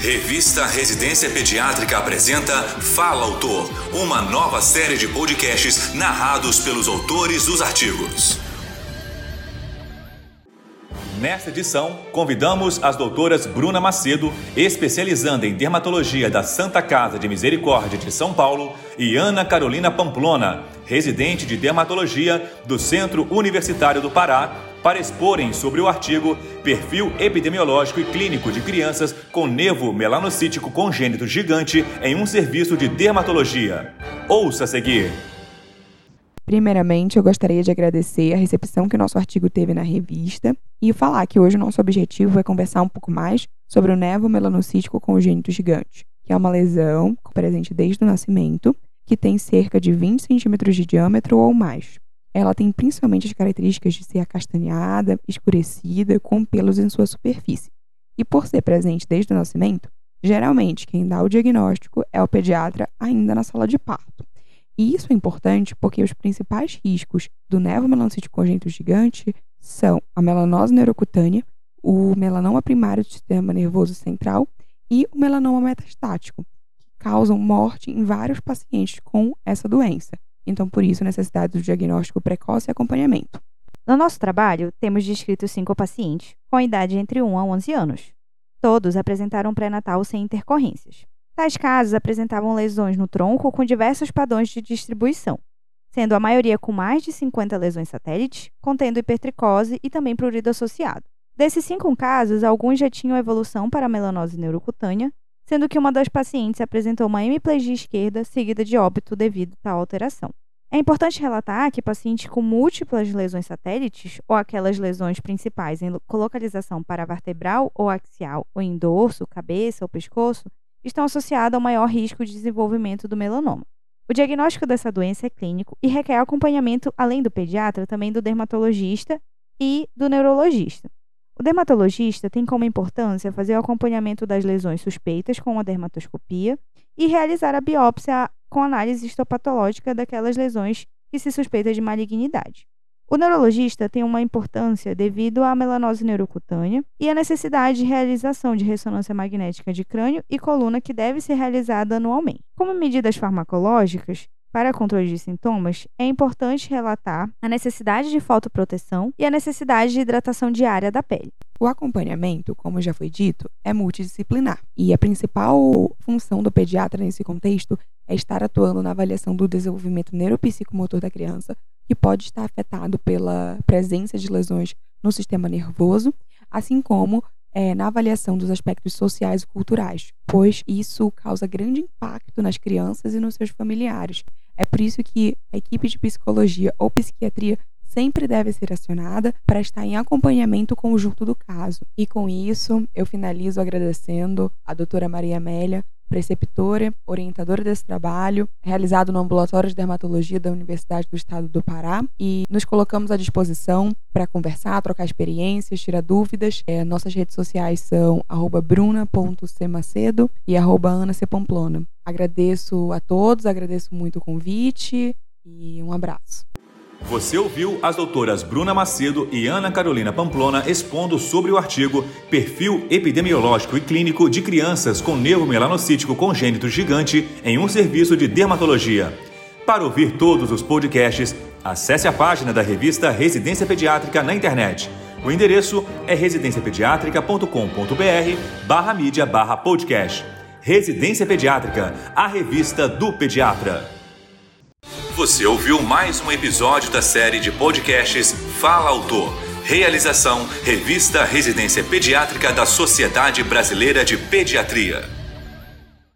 Revista Residência Pediátrica apresenta Fala Autor, uma nova série de podcasts narrados pelos autores dos artigos. Nesta edição, convidamos as doutoras Bruna Macedo, especializando em dermatologia da Santa Casa de Misericórdia de São Paulo, e Ana Carolina Pamplona, residente de dermatologia do Centro Universitário do Pará, para exporem sobre o artigo Perfil epidemiológico e clínico de crianças com nevo melanocítico congênito gigante em um serviço de dermatologia. Ouça a seguir. Primeiramente, eu gostaria de agradecer a recepção que o nosso artigo teve na revista e falar que hoje o nosso objetivo é conversar um pouco mais sobre o nevo melanocítico congênito gigante, que é uma lesão presente desde o nascimento, que tem cerca de 20 centímetros de diâmetro ou mais. Ela tem principalmente as características de ser acastanhada, escurecida, com pelos em sua superfície. E por ser presente desde o nascimento, geralmente quem dá o diagnóstico é o pediatra ainda na sala de parto. E isso é importante porque os principais riscos do nevomelanocite congênito gigante são a melanose neurocutânea, o melanoma primário do sistema nervoso central e o melanoma metastático, que causam morte em vários pacientes com essa doença. Então, por isso, necessidade do diagnóstico precoce e acompanhamento. No nosso trabalho, temos descrito cinco pacientes, com idade entre 1 a 11 anos. Todos apresentaram pré-natal sem intercorrências. Tais casos apresentavam lesões no tronco com diversos padrões de distribuição, sendo a maioria com mais de 50 lesões satélites, contendo hipertricose e também prurido associado. Desses cinco casos, alguns já tinham evolução para melanose neurocutânea, sendo que uma das pacientes apresentou uma hemiplegia esquerda seguida de óbito devido a tal alteração. É importante relatar que pacientes com múltiplas lesões satélites, ou aquelas lesões principais em localização paravertebral ou axial, ou em dorso, cabeça ou pescoço, estão associadas ao maior risco de desenvolvimento do melanoma. O diagnóstico dessa doença é clínico e requer acompanhamento, além do pediatra, também do dermatologista e do neurologista. O dermatologista tem como importância fazer o acompanhamento das lesões suspeitas com a dermatoscopia e realizar a biópsia com análise histopatológica daquelas lesões que se suspeita de malignidade. O neurologista tem uma importância devido à melanose neurocutânea e à necessidade de realização de ressonância magnética de crânio e coluna que deve ser realizada anualmente. Como medidas farmacológicas, para controle de sintomas, é importante relatar a necessidade de fotoproteção e a necessidade de hidratação diária da pele. O acompanhamento, como já foi dito, é multidisciplinar e a principal função do pediatra nesse contexto é estar atuando na avaliação do desenvolvimento neuropsicomotor da criança, que pode estar afetado pela presença de lesões no sistema nervoso, assim como é, na avaliação dos aspectos sociais e culturais, pois isso causa grande impacto nas crianças e nos seus familiares. É por isso que a equipe de psicologia ou psiquiatria sempre deve ser acionada para estar em acompanhamento conjunto do caso. E com isso, eu finalizo agradecendo a doutora Maria Amélia preceptora, orientadora desse trabalho, realizado no Ambulatório de Dermatologia da Universidade do Estado do Pará, e nos colocamos à disposição para conversar, trocar experiências, tirar dúvidas. É, nossas redes sociais são bruna.cmacedo e @ana_c_pamplona. Agradeço a todos, agradeço muito o convite e um abraço. Você ouviu as doutoras Bruna Macedo e Ana Carolina Pamplona expondo sobre o artigo Perfil epidemiológico e clínico de crianças com nervo melanocítico congênito gigante em um serviço de dermatologia. Para ouvir todos os podcasts, acesse a página da revista Residência Pediátrica na internet. O endereço é residenciapediatrica.com.br barra mídia barra podcast. Residência Pediátrica, a revista do pediatra. Você ouviu mais um episódio da série de podcasts Fala Autor. Realização: Revista Residência Pediátrica da Sociedade Brasileira de Pediatria.